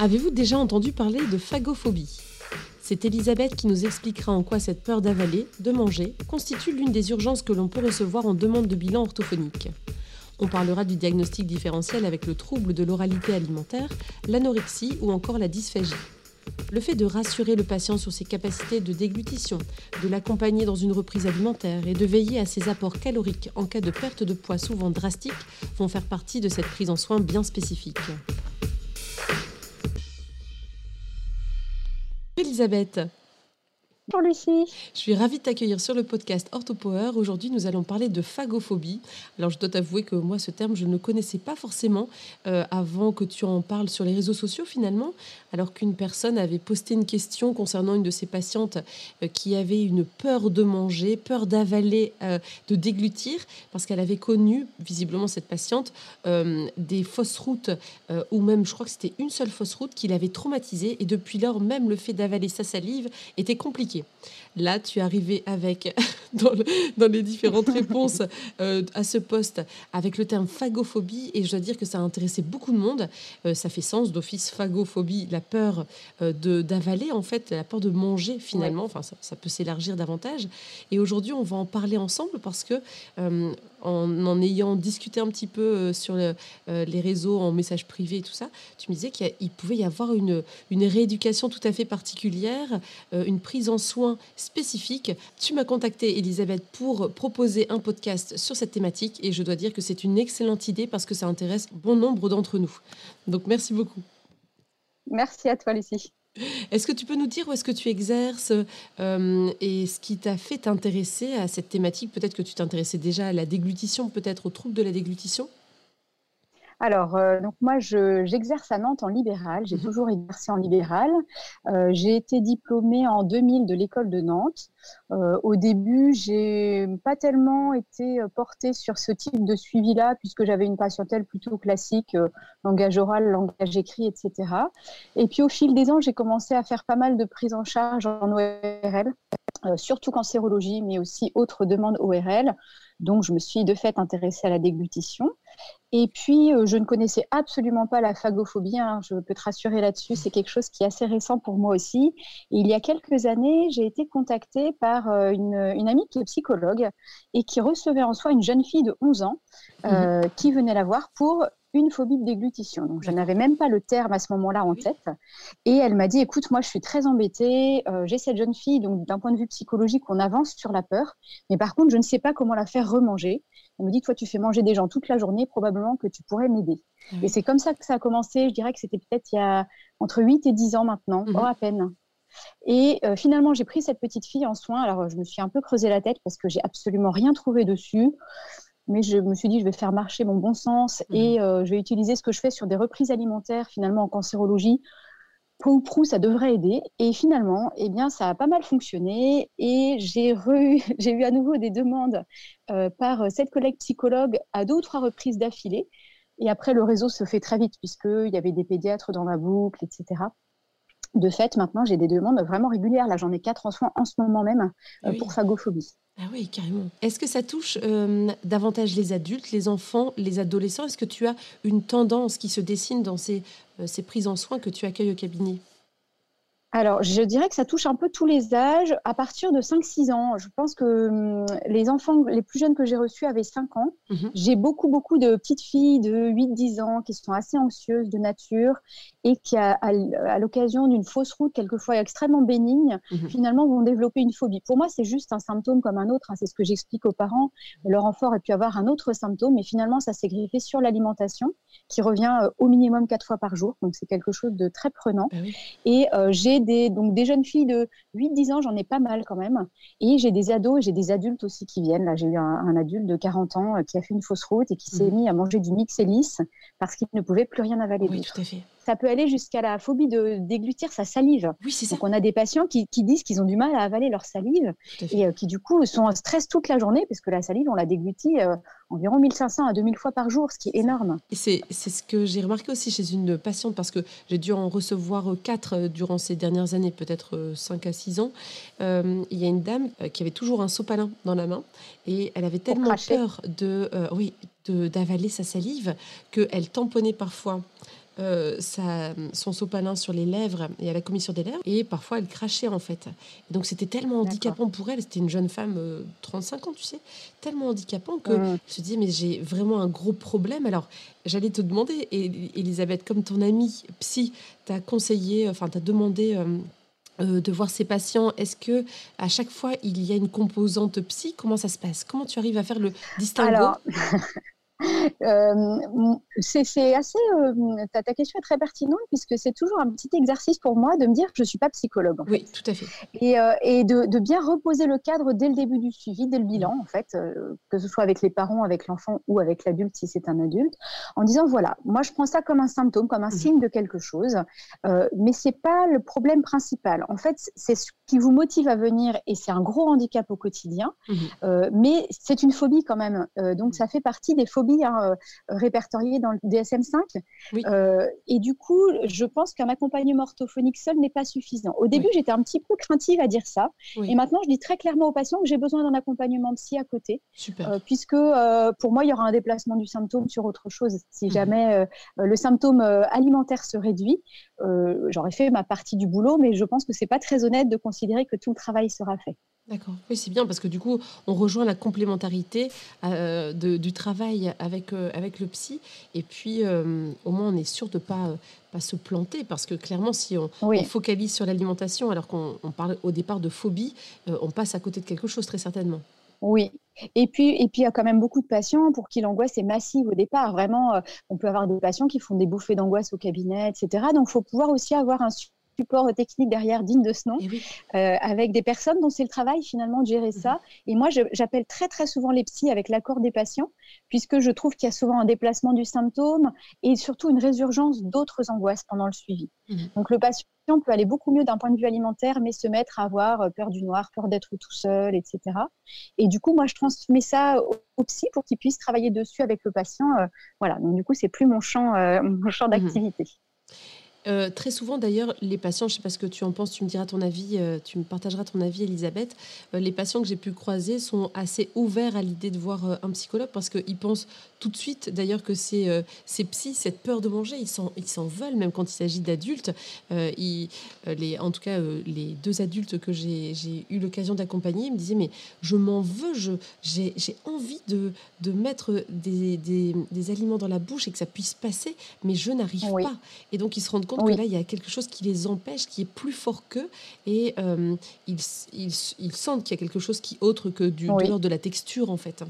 Avez-vous déjà entendu parler de phagophobie? C'est Elisabeth qui nous expliquera en quoi cette peur d'avaler, de manger, constitue l'une des urgences que l'on peut recevoir en demande de bilan orthophonique. On parlera du diagnostic différentiel avec le trouble de l'oralité alimentaire, l'anorexie ou encore la dysphagie. Le fait de rassurer le patient sur ses capacités de déglutition, de l'accompagner dans une reprise alimentaire et de veiller à ses apports caloriques en cas de perte de poids souvent drastique vont faire partie de cette prise en soin bien spécifique. Elisabeth. Bonjour Lucie. Je suis ravie de t'accueillir sur le podcast OrthoPower. Aujourd'hui, nous allons parler de phagophobie. Alors, je dois t'avouer que moi, ce terme, je ne connaissais pas forcément euh, avant que tu en parles sur les réseaux sociaux, finalement. Alors qu'une personne avait posté une question concernant une de ses patientes euh, qui avait une peur de manger, peur d'avaler, euh, de déglutir, parce qu'elle avait connu, visiblement, cette patiente, des fausses routes, ou même, je crois que c'était une seule fausse route qui l'avait traumatisée. Et depuis lors, même le fait d'avaler sa salive était compliqué. Là, tu es arrivé avec, dans, les différentes réponses euh, à ce poste, avec le terme phagophobie, et je dois dire que ça a intéressé beaucoup de monde. Euh, ça fait sens d'office phagophobie, la peur euh, de d'avaler, en fait, la peur de manger finalement. Enfin, ça, peut s'élargir davantage. Et aujourd'hui, on va en parler ensemble parce que en, en, ayant discuté un petit peu sur les réseaux, en message privé et tout ça, tu me disais qu'il pouvait y avoir une, une rééducation tout à fait particulière, une prise en soins spécifiques. Tu m'as contacté, Elisabeth, pour proposer un podcast sur cette thématique et je dois dire que c'est une excellente idée parce que ça intéresse bon nombre d'entre nous. Donc merci beaucoup. Merci à toi, Lucie. Est-ce que tu peux nous dire où est-ce que tu exerces euh, et ce qui t'a fait t'intéresser à cette thématique? Peut-être que tu t'intéressais déjà à la déglutition, peut-être aux troubles de la déglutition? Alors, euh, donc moi, j'exerce à Nantes en libéral. J'ai mhm. toujours exercé en libéral. Euh, j'ai été diplômée en 2000 de l'école de Nantes. Euh, au début, j'ai pas tellement été portée sur ce type de suivi-là, puisque j'avais une patientèle plutôt classique, langage oral, langage écrit, etc. Et puis, au fil des ans, j'ai commencé à faire pas mal de prises en charge en ORL, surtout cancérologie, mais aussi autres demandes ORL. Donc, je me suis de fait intéressée à la déglutition. Et puis, euh, je ne connaissais absolument pas la phagophobie. Hein. je peux te rassurer là-dessus. C'est quelque chose qui est assez récent pour moi aussi. Et il y a quelques années, j'ai été contactée par euh, une, amie qui est psychologue et qui recevait en soi une jeune fille de 11 ans euh, mhm. qui venait la voir pour une phobie de déglutition. Donc, je n'avais même pas le terme à ce moment-là en tête. Et elle m'a dit, écoute, moi, je suis très embêtée. j'ai cette jeune fille, donc d'un point de vue psychologique, on avance sur la peur. Mais par contre, je ne sais pas comment la faire remanger. Elle me dit, toi, tu fais manger des gens toute la journée, probablement que tu pourrais m'aider. Et c'est comme ça que ça a commencé. Je dirais que c'était peut-être il y a entre 8 et 10 ans maintenant, mmh. à peine. Et euh, finalement, j'ai pris cette petite fille en soins. Alors, je me suis un peu creusé la tête parce que j'ai absolument rien trouvé dessus. Mais je me suis dit, je vais faire marcher mon bon sens mmh. et euh, je vais utiliser ce que je fais sur des reprises alimentaires, finalement en cancérologie, peu ou prou, ça devrait aider. Et finalement, eh bien, ça a pas mal fonctionné. Et j'ai, eu à nouveau des demandes euh, par cette collègue psychologue à deux ou trois reprises d'affilée. Et après, le réseau se fait très vite, puisqu'il y avait des pédiatres dans la boucle, etc. De fait, maintenant, j'ai des demandes vraiment régulières. Là, j'en ai quatre en soins en ce moment même euh, pour phagophobie. Ah oui, carrément. Est-ce que ça touche euh, davantage les adultes, les enfants, les adolescents? Est-ce que tu as une tendance qui se dessine dans ces, euh, ces prises en soins que tu accueilles au cabinet? Alors, je dirais que ça touche un peu tous les âges. À partir de 5-6 ans, je pense que hum, les enfants les plus jeunes que j'ai reçus avaient 5 ans. Mhm. J'ai beaucoup, beaucoup de petites filles de 8-10 ans qui sont assez anxieuses de nature et qui, à, à, l'occasion d'une fausse route, quelquefois extrêmement bénigne, mhm. finalement vont développer une phobie. Pour moi, c'est juste un symptôme comme un autre. Hein. C'est ce que j'explique aux parents. Leur enfant aurait pu avoir un autre symptôme, mais finalement, ça s'est griffé sur l'alimentation qui revient euh, au minimum 4 fois par jour. Donc, c'est quelque chose de très prenant. Ah et euh, j'ai des, donc des jeunes filles de 8-10 ans, j'en ai pas mal quand même. Et j'ai des ados et j'ai des adultes aussi qui viennent. Là, j'ai eu un, adulte de 40 ans euh, qui a fait une fausse route et qui s'est mhm. mis à manger du mix hélice parce qu'il ne pouvait plus rien avaler. Oui, tout à fait. Ça peut aller jusqu'à la phobie de déglutir sa salive. Oui, c'est ça. Donc, on a des patients qui, qui disent qu'ils ont du mal à avaler leur salive et qui, du coup, sont en stress toute la journée parce que la salive, on la déglutit environ 1500 à 2000 fois par jour, ce qui est énorme. Et c'est ce que j'ai remarqué aussi chez une patiente parce que j'ai dû en recevoir quatre durant ces dernières années, peut-être 5 à 6 ans. il y a une dame qui avait toujours un sopalin dans la main et elle avait tellement peur de, oui, d'avaler sa salive qu'elle tamponnait parfois euh, son sopalin sur les lèvres et à la commissure des lèvres. Et parfois, elle crachait en fait. donc, c'était tellement handicapant pour elle. C'était une jeune femme, 35 euh, ans, tu sais, tellement handicapant que mmh. je me dit mais j'ai vraiment un gros problème. Alors, j'allais te demander, Elisabeth, comme ton amie psy t'a conseillé, enfin, t'a demandé. Euh, de voir ses patients Est-ce que à chaque fois il y a une composante psy? Comment ça se passe? Comment tu arrives à faire le distinguo? Euh, c'est assez. Euh, ta, question est très pertinente puisque c'est toujours un petit exercice pour moi de me dire que je ne suis pas psychologue. oui, tout à fait. Et, euh, et de, de, bien reposer le cadre dès le début du suivi, dès le bilan, en fait, que ce soit avec les parents, avec l'enfant ou avec l'adulte si c'est un adulte, en disant voilà, moi je prends ça comme un symptôme, comme un mmh. signe de quelque chose, mais c'est pas le problème principal. En fait, c'est ce qui vous motive à venir et c'est un gros handicap au quotidien, mmh. mais c'est une phobie quand même. donc mmh. ça fait partie des phobies Hein, euh, répertorié dans le DSM-5. Euh, et du coup, je pense qu'un accompagnement orthophonique seul n'est pas suffisant. Au début, j'étais un petit peu craintive à dire ça. Et maintenant, je dis très clairement aux patients que j'ai besoin d'un accompagnement psy à côté. Euh, puisque pour moi, il y aura un déplacement du symptôme sur autre chose. Si mhm. jamais le symptôme alimentaire se réduit, j'aurais fait ma partie du boulot, mais je pense que c'est pas très honnête de considérer que tout le travail sera fait. D'accord. Oui, c'est bien parce que du coup, on rejoint la complémentarité euh, du travail avec, euh, avec le psy. Et puis, euh, au moins, on est sûr de ne pas, pas se planter parce que clairement, si on, focalise sur l'alimentation alors qu'on parle au départ de phobie, on passe à côté de quelque chose très certainement. Oui. Et puis, et puis, il y a quand même beaucoup de patients pour qui l'angoisse est massive au départ. Vraiment, on peut avoir des patients qui font des bouffées d'angoisse au cabinet, etc. Donc, il faut pouvoir aussi avoir un support technique derrière digne de ce nom, eh euh, avec des personnes dont c'est le travail finalement de gérer ça. Mhm. Et moi, j'appelle très très souvent les psys avec l'accord des patients, puisque je trouve qu'il y a souvent un déplacement du symptôme et surtout une résurgence d'autres angoisses pendant le suivi. Mhm. Donc le patient peut aller beaucoup mieux d'un point de vue alimentaire, mais se mettre à avoir euh, peur du noir, peur d'être tout seul, etc. Et du coup, moi, je transmets ça au, psy pour qu'il puisse travailler dessus avec le patient. Euh, voilà, donc du coup, c'est plus mon champ, mon champ mhm. d'activité. Euh, très souvent, d'ailleurs, les patients, je ne sais pas ce que tu en penses, tu me diras ton avis, euh, tu me partageras ton avis, Elisabeth. Euh, les patients que j'ai pu croiser sont assez ouverts à l'idée de voir un psychologue parce qu'ils pensent tout de suite, d'ailleurs, que ces, ces psys, cette peur de manger, ils s'en, ils s'en veulent, même quand il s'agit d'adultes. Ils, les, en tout cas, les deux adultes que j'ai, j'ai eu l'occasion d'accompagner me disaient Mais je m'en veux, je, j'ai, j'ai envie de, de mettre des, des, des, aliments dans la bouche et que ça puisse passer, mais je n'arrive pas. Et donc, ils se rendent compte que là, il y a quelque chose qui les empêche, qui est plus fort qu'eux, et euh, ils, ils, sentent qu'il y a quelque chose qui est autre que du, de de la texture, en fait.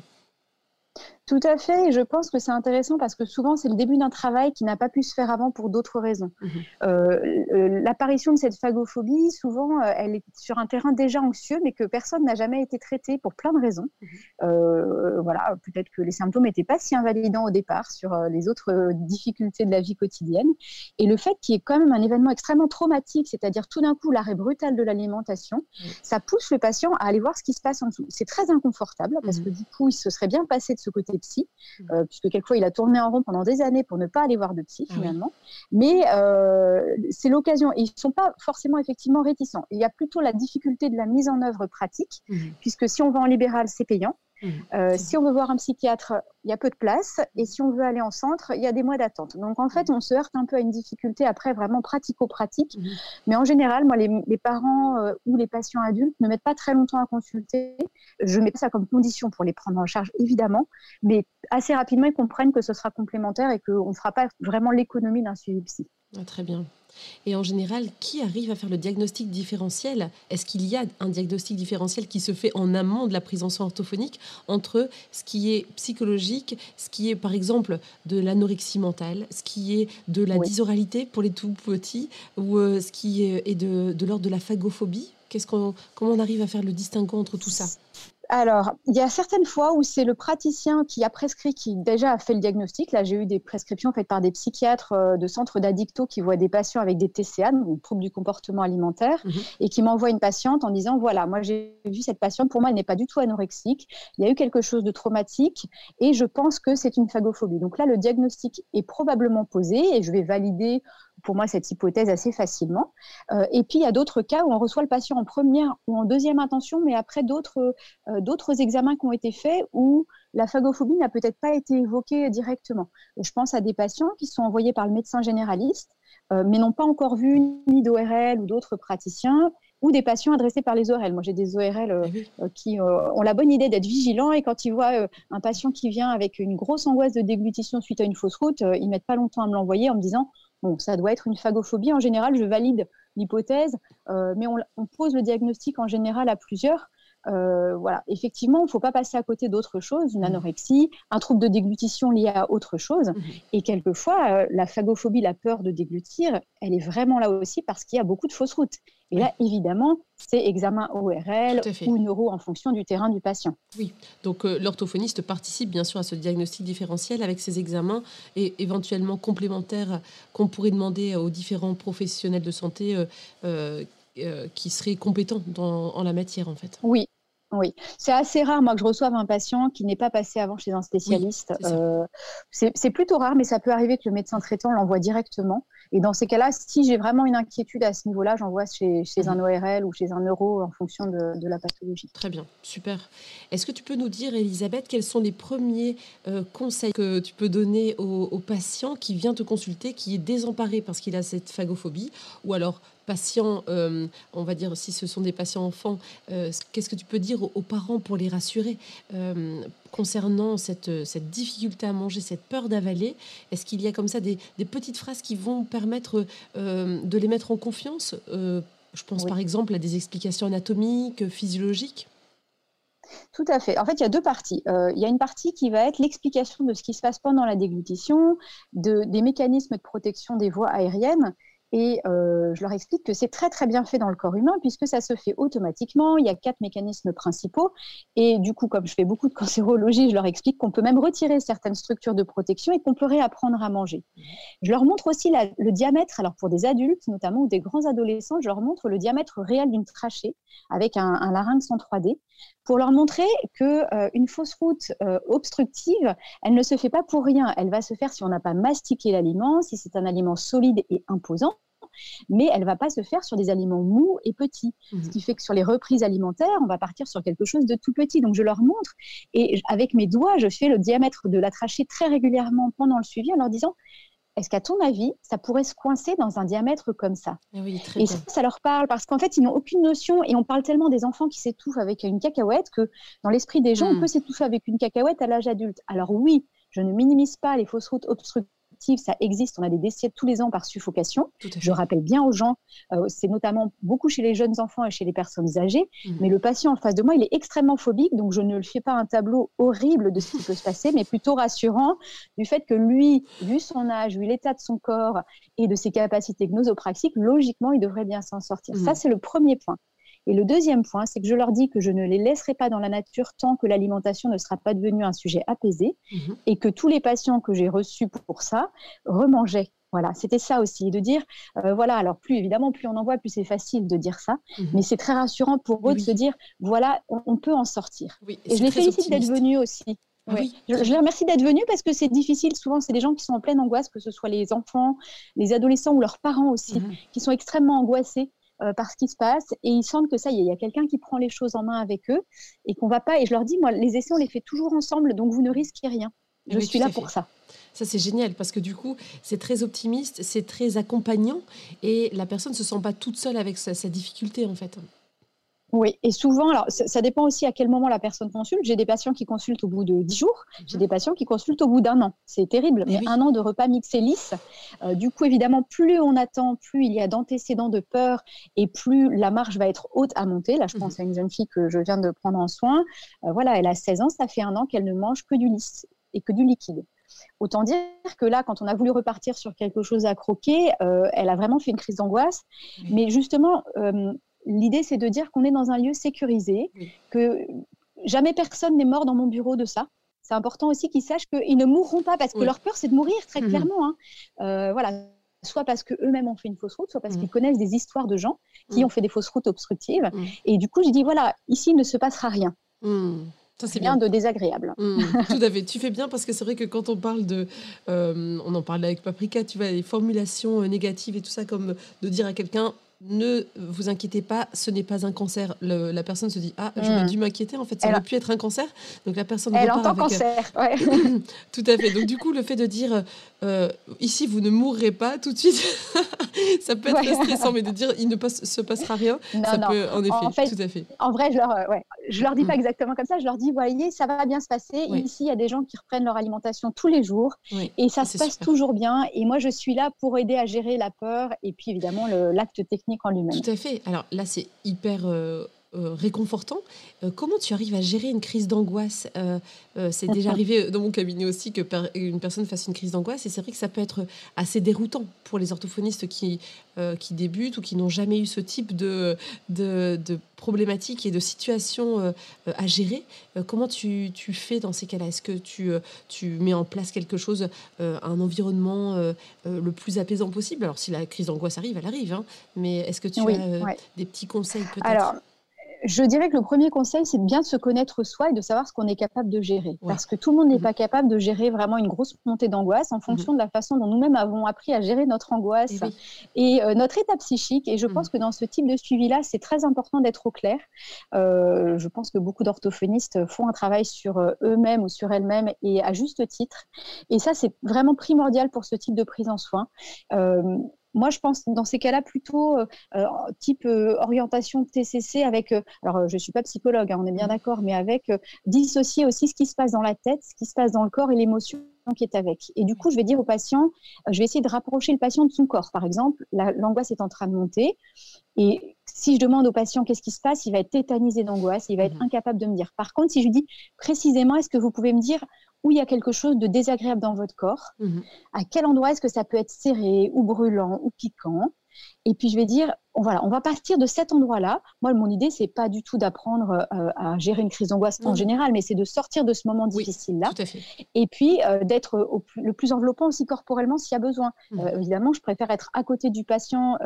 Tout à fait, et je pense que c'est intéressant parce que souvent c'est le début d'un travail qui n'a pas pu se faire avant pour d'autres raisons. Mhm. Euh, l'apparition de cette phagophobie, souvent, euh, elle est sur un terrain déjà anxieux, mais que personne n'a jamais été traité pour plein de raisons. Mhm. Euh, voilà, peut-être que les symptômes n'étaient pas si invalidants au départ sur les autres difficultés de la vie quotidienne. Et le fait qu'il y ait quand même un événement extrêmement traumatique, c'est-à-dire tout d'un coup l'arrêt brutal de l'alimentation, ça pousse le patient à aller voir ce qui se passe en dessous. C'est très inconfortable parce mhm. que du coup, il se serait bien passé de ce côté psy, mmh. euh, puisque quelquefois il a tourné en rond pendant des années pour ne pas aller voir de psy ah finalement. Mais euh, c'est l'occasion, et ils ne sont pas forcément effectivement réticents. Il y a plutôt la difficulté de la mise en œuvre pratique, mmh. puisque si on va en libéral, c'est payant. Mmh. Euh, si on veut voir un psychiatre, il y a peu de place. Et si on veut aller en centre, il y a des mois d'attente. Donc en fait, on se heurte un peu à une difficulté après vraiment pratico-pratique. Mmh. Mais en général, moi, les, parents euh, ou les patients adultes ne mettent pas très longtemps à consulter. Je mets pas ça comme condition pour les prendre en charge, évidemment. Mais assez rapidement, ils comprennent que ce sera complémentaire et qu'on ne fera pas vraiment l'économie d'un suivi psy. Ah, très bien. Et en général, qui arrive à faire le diagnostic différentiel? Est-ce qu'il y a un diagnostic différentiel qui se fait en amont de la prise en soin orthophonique entre ce qui est psychologique, ce qui est par exemple de l'anorexie mentale, ce qui est de la dysoralité pour les tout petits, ou euh, ce qui est de, de l'ordre de la phagophobie? Qu'est-ce qu'on, comment on arrive à faire le distinguo entre tout ça? Alors, il y a certaines fois où c'est le praticien qui a prescrit, qui déjà a fait le diagnostic. Là, j'ai eu des prescriptions faites par des psychiatres euh, de centres d'addicto qui voient des patients avec des TCA, donc troubles du comportement alimentaire, mhm. et qui m'envoient une patiente en disant voilà, moi j'ai vu cette patiente, pour moi elle n'est pas du tout anorexique, il y a eu quelque chose de traumatique et je pense que c'est une phagophobie. Donc là, le diagnostic est probablement posé et je vais valider pour moi cette hypothèse assez facilement. Euh, et puis il y a d'autres cas où on reçoit le patient en première ou en deuxième intention, mais après d'autres euh, d'autres examens qui ont été faits où la phagophobie n'a peut-être pas été évoquée directement. Je pense à des patients qui sont envoyés par le médecin généraliste, euh, mais n'ont pas encore vu ni d'ORL ou d'autres praticiens, ou des patients adressés par les ORL. Moi, j'ai des ORL eh qui ont la bonne idée d'être vigilants et quand ils voient un patient qui vient avec une grosse angoisse de déglutition suite à une fausse route, ils mettent pas longtemps à me l'envoyer en me disant Bon, ça doit être une phagophobie. En général, je valide l'hypothèse, euh, mais on, pose le diagnostic en général à plusieurs. Euh, voilà, effectivement, il ne faut pas passer à côté d'autre chose, une mmh. anorexie, un trouble de déglutition lié à autre chose. Mmh. Et quelquefois, euh, la phagophobie, la peur de déglutir, elle est vraiment là aussi parce qu'il y a beaucoup de fausses routes. Et là, évidemment, c'est examen ORL ou neuro en fonction du terrain du patient. Oui, donc euh, l'orthophoniste participe bien sûr à ce diagnostic différentiel avec ces examens et éventuellement complémentaires qu'on pourrait demander aux différents professionnels de santé euh, euh, qui seraient compétents dans, en la matière en fait. Oui, oui, c'est assez rare, moi, que je reçoive un patient qui n'est pas passé avant chez un spécialiste. c'est plutôt rare, mais ça peut arriver que le médecin traitant l'envoie directement. Et dans ces cas-là, si j'ai vraiment une inquiétude à ce niveau-là, j'envoie chez, chez un mhm. ORL ou chez un neuro en fonction de, de, la pathologie. Très bien, super. Est-ce que tu peux nous dire, Elisabeth, quels sont les premiers euh, conseils que tu peux donner au, au, patient qui vient te consulter, qui est désemparé parce qu'il a cette phagophobie, ou alors patients, euh, on va dire si ce sont des patients enfants, euh, qu'est-ce que tu peux dire aux, parents pour les rassurer euh, concernant cette, cette, difficulté à manger, cette peur d'avaler? Est-ce qu'il y a comme ça des, petites phrases qui vont permettre de les mettre en confiance Je pense par exemple à des explications anatomiques, physiologiques? Tout à fait. En fait, il y a deux parties. il y a une partie qui va être l'explication de ce qui se passe pendant la déglutition, de, des mécanismes de protection des voies aériennes et euh, je leur explique que c'est très très bien fait dans le corps humain puisque ça se fait automatiquement. Il y a quatre mécanismes principaux. Et du coup, comme je fais beaucoup de cancérologie, je leur explique qu'on peut même retirer certaines structures de protection et qu'on peut réapprendre à manger. Je leur montre aussi le diamètre, alors pour des adultes notamment ou des grands adolescents, je leur montre le diamètre réel d'une trachée avec un, larynx en 3D pour leur montrer que euh, une fausse route euh, obstructive, elle ne se fait pas pour rien. Elle va se faire si on n'a pas mastiqué l'aliment, si c'est un aliment solide et imposant mais elle va pas se faire sur des aliments mous et petits. Ce mhm. qui fait que sur les reprises alimentaires, on va partir sur quelque chose de tout petit. Donc je leur montre et avec mes doigts, je fais le diamètre de la trachée très régulièrement pendant le suivi en leur disant est-ce qu'à ton avis, ça pourrait se coincer dans un diamètre comme ça? Ah Et ça, ça, leur parle parce qu'en fait, ils n'ont aucune notion et on parle tellement des enfants qui s'étouffent avec une cacahuète que dans l'esprit des gens, on hmm. peut s'étouffer avec une cacahuète à l'âge adulte. Alors oui, je ne minimise pas les fausses routes obstructives ça existe. On a des décès tous les ans par suffocation. Je rappelle bien aux gens, euh, c'est notamment beaucoup chez les jeunes enfants et chez les personnes âgées, mmh. mais le patient en face de moi, il est extrêmement phobique, donc je ne le fais pas un tableau horrible de ce qui peut se passer, mais plutôt rassurant du fait que lui, vu son âge, vu l'état de son corps et de ses capacités gnosopraxiques, logiquement, il devrait bien s'en sortir. Ça, mmh. c'est le premier point. Et le deuxième point, c'est que je leur dis que je ne les laisserai pas dans la nature tant que l'alimentation ne sera pas devenue un sujet apaisé mhm. et que tous les patients que j'ai reçus pour ça remangeaient. Voilà, c'était ça aussi, de dire, euh, voilà, alors plus évidemment, plus on en voit, plus c'est facile de dire ça, mhm. mais c'est très rassurant pour eux de se dire, voilà, on, peut en sortir. et, je les félicite d'être venus aussi. Oui. Je, les remercie d'être venus parce que c'est difficile. Souvent, c'est des gens qui sont en pleine angoisse, que ce soit les enfants, les adolescents ou leurs parents aussi, mhm. qui sont extrêmement angoissés. Euh, par ce qui se passe et ils sentent que ça y est, il y a quelqu'un qui prend les choses en main avec eux et qu'on va pas. Et je leur dis, moi, les essais, on les fait toujours ensemble, donc vous ne risquez rien. Je suis là pour ça. Ça, c'est génial parce que du coup, c'est très optimiste, c'est très accompagnant et la personne ne se sent pas toute seule avec sa, sa difficulté en fait. Oui, et souvent, alors ça, dépend aussi à quel moment la personne consulte. J'ai des patients qui consultent au bout de 10 jours, j'ai des patients qui consultent au bout d'un an. C'est terrible, mais, un an de repas mixés lisses. Euh, du coup, évidemment, plus on attend, plus il y a d'antécédents de peur et plus la marge va être haute à monter. Là, je pense mhm. à une jeune fille que je viens de prendre en soin. Euh, voilà, elle a 16 ans, ça fait un an qu'elle ne mange que du lisse et que du liquide. Autant dire que là, quand on a voulu repartir sur quelque chose à croquer, euh, elle a vraiment fait une crise d'angoisse. Mais justement, l'idée, c'est de dire qu'on est dans un lieu sécurisé, que jamais personne n'est mort dans mon bureau de ça. C'est important aussi qu'ils sachent qu'ils ne mourront pas parce que leur peur, c'est de mourir très mmh clairement. Hein. Euh, voilà, soit parce qu'eux-mêmes ont fait une fausse route, soit parce qu'ils connaissent des histoires de gens qui ont fait des fausses routes obstructives. Et du coup, je dis voilà, ici il ne se passera rien. Ça, c'est rien bien. de désagréable. tout à fait. Tu fais bien parce que c'est vrai que quand on parle de. on en parlait avec Paprika, tu vois, les formulations négatives et tout ça, comme de dire à quelqu'un ne vous inquiétez pas, ce n'est pas un cancer. la personne se dit ah j'aurais hmm. dû m'inquiéter en fait ça aurait pu être un cancer. Donc la personne elle entend cancer. Ouais. tout à fait. Donc du coup le fait de dire euh, ici vous ne mourrez pas tout de suite, ça peut être stressant, mais de dire il ne se passera rien, ça peut en effet tout à fait. En vrai je leur euh, je leur dis pas hmm. exactement comme ça. Je leur dis voyez ça va bien se passer. Ici il y a des gens qui reprennent leur alimentation tous les jours et ça se passe toujours bien. Et moi je suis là pour aider à gérer la peur et puis évidemment l'acte technique en lui-même. Tout à fait. Alors là, c'est hyper euh, réconfortant. Euh, comment tu arrives à gérer une crise d'angoisse? C'est déjà arrivé dans mon cabinet aussi que une personne fasse une crise d'angoisse et c'est vrai que ça peut être assez déroutant pour les orthophonistes qui, qui débutent ou qui n'ont jamais eu ce type de, de, de problématiques et de situations à gérer. comment tu, tu, fais dans ces cas-là? Est-ce que tu, tu mets en place quelque chose, un environnement le plus apaisant possible? Alors si la crise d'angoisse arrive, elle arrive, hein, mais est-ce que tu as des petits conseils peut-être? Je dirais que le premier conseil, c'est de bien se connaître soi et de savoir ce qu'on est capable de gérer. Parce que tout le monde n'est mhm. pas capable de gérer vraiment une grosse montée d'angoisse en fonction mhm. de la façon dont nous-mêmes avons appris à gérer notre angoisse et, euh, notre état psychique. Et je pense mhm. que dans ce type de suivi-là, c'est très important d'être au clair. Euh, je pense que beaucoup d'orthophonistes font un travail sur euh, eux-mêmes ou sur elles-mêmes et à juste titre. Et ça, c'est vraiment primordial pour ce type de prise en soin. Moi, je pense dans ces cas-là plutôt euh, euh, type euh, orientation TCC avec, alors je ne suis pas psychologue, hein, on est bien d'accord, mais avec dissocier aussi ce qui se passe dans la tête, ce qui se passe dans le corps et l'émotion qui est avec. Et du coup, je vais dire au patient, je vais essayer de rapprocher le patient de son corps. Par exemple, l'angoisse est en train de monter. Et si je demande au patient qu'est-ce qui se passe, il va être tétanisé d'angoisse, il va être mmh. incapable de me dire. Par contre, si je lui dis précisément, est-ce que vous pouvez me dire où il y a quelque chose de désagréable dans votre corps, mhm. à quel endroit est-ce que ça peut être serré ou brûlant ou piquant? Et puis je vais dire, voilà, on va partir de cet endroit-là. Moi, mon idée, c'est pas du tout d'apprendre euh, à gérer une crise d'angoisse en général, mais c'est de sortir de ce moment difficile-là. Et puis euh, d'être le plus enveloppant aussi corporellement s'il y a besoin. Mmh. Euh, évidemment, je préfère être à côté du patient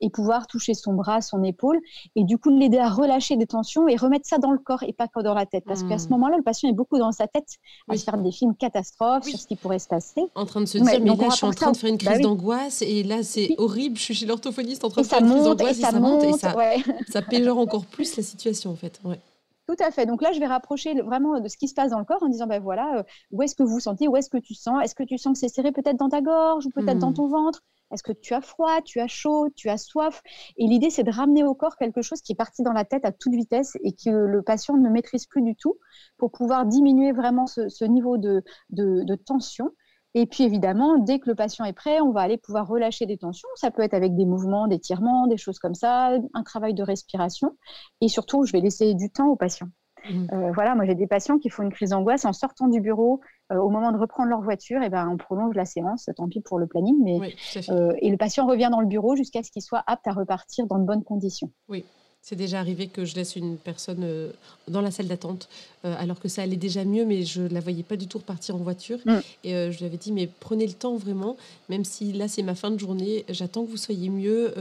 et pouvoir toucher son bras, son épaule, et du coup l'aider à relâcher des tensions et remettre ça dans le corps et pas que dans la tête. Parce qu'à ce mmh. moment-là, le patient est beaucoup dans sa tête à se faire des films catastrophes sur ce qui pourrait se passer. En train de se dire, mais là, je suis en train de faire une bah crise d'angoisse et là, c'est horrible, je suis chez l'orthophoniste en train de faire une crise et ça, monte, et ça, encore plus la situation en fait. Ouais. Tout à fait. Donc là, je vais rapprocher vraiment de ce qui se passe dans le corps en disant, ben voilà, euh, où est-ce que vous sentez, où est-ce que tu sens? Est-ce que tu sens que c'est serré peut-être dans ta gorge ou peut-être dans hmm. ton ventre? Est-ce que tu as froid, tu as chaud, tu as soif? Et l'idée, c'est de ramener au corps quelque chose qui est parti dans la tête à toute vitesse et que le patient ne maîtrise plus du tout pour pouvoir diminuer vraiment ce, niveau de, de tension et puis évidemment, dès que le patient est prêt, on va aller pouvoir relâcher des tensions. Ça peut être avec des mouvements, des tirements, des choses comme ça, un travail de respiration. Et surtout, je vais laisser du temps au patient. Mmh. Euh, voilà, moi j'ai des patients qui font une crise d'angoisse en sortant du bureau, euh, au moment de reprendre leur voiture, et ben on prolonge la séance, tant pis pour le planning, mais euh, et le patient revient dans le bureau jusqu'à ce qu'il soit apte à repartir dans de bonnes conditions. Oui, c'est déjà arrivé que je laisse une personne euh, dans la salle d'attente euh, alors que ça allait déjà mieux, mais je ne la voyais pas du tout repartir en voiture. Mm. Et euh, je lui avais dit, mais prenez le temps vraiment, même si là c'est ma fin de journée, j'attends que vous soyez mieux,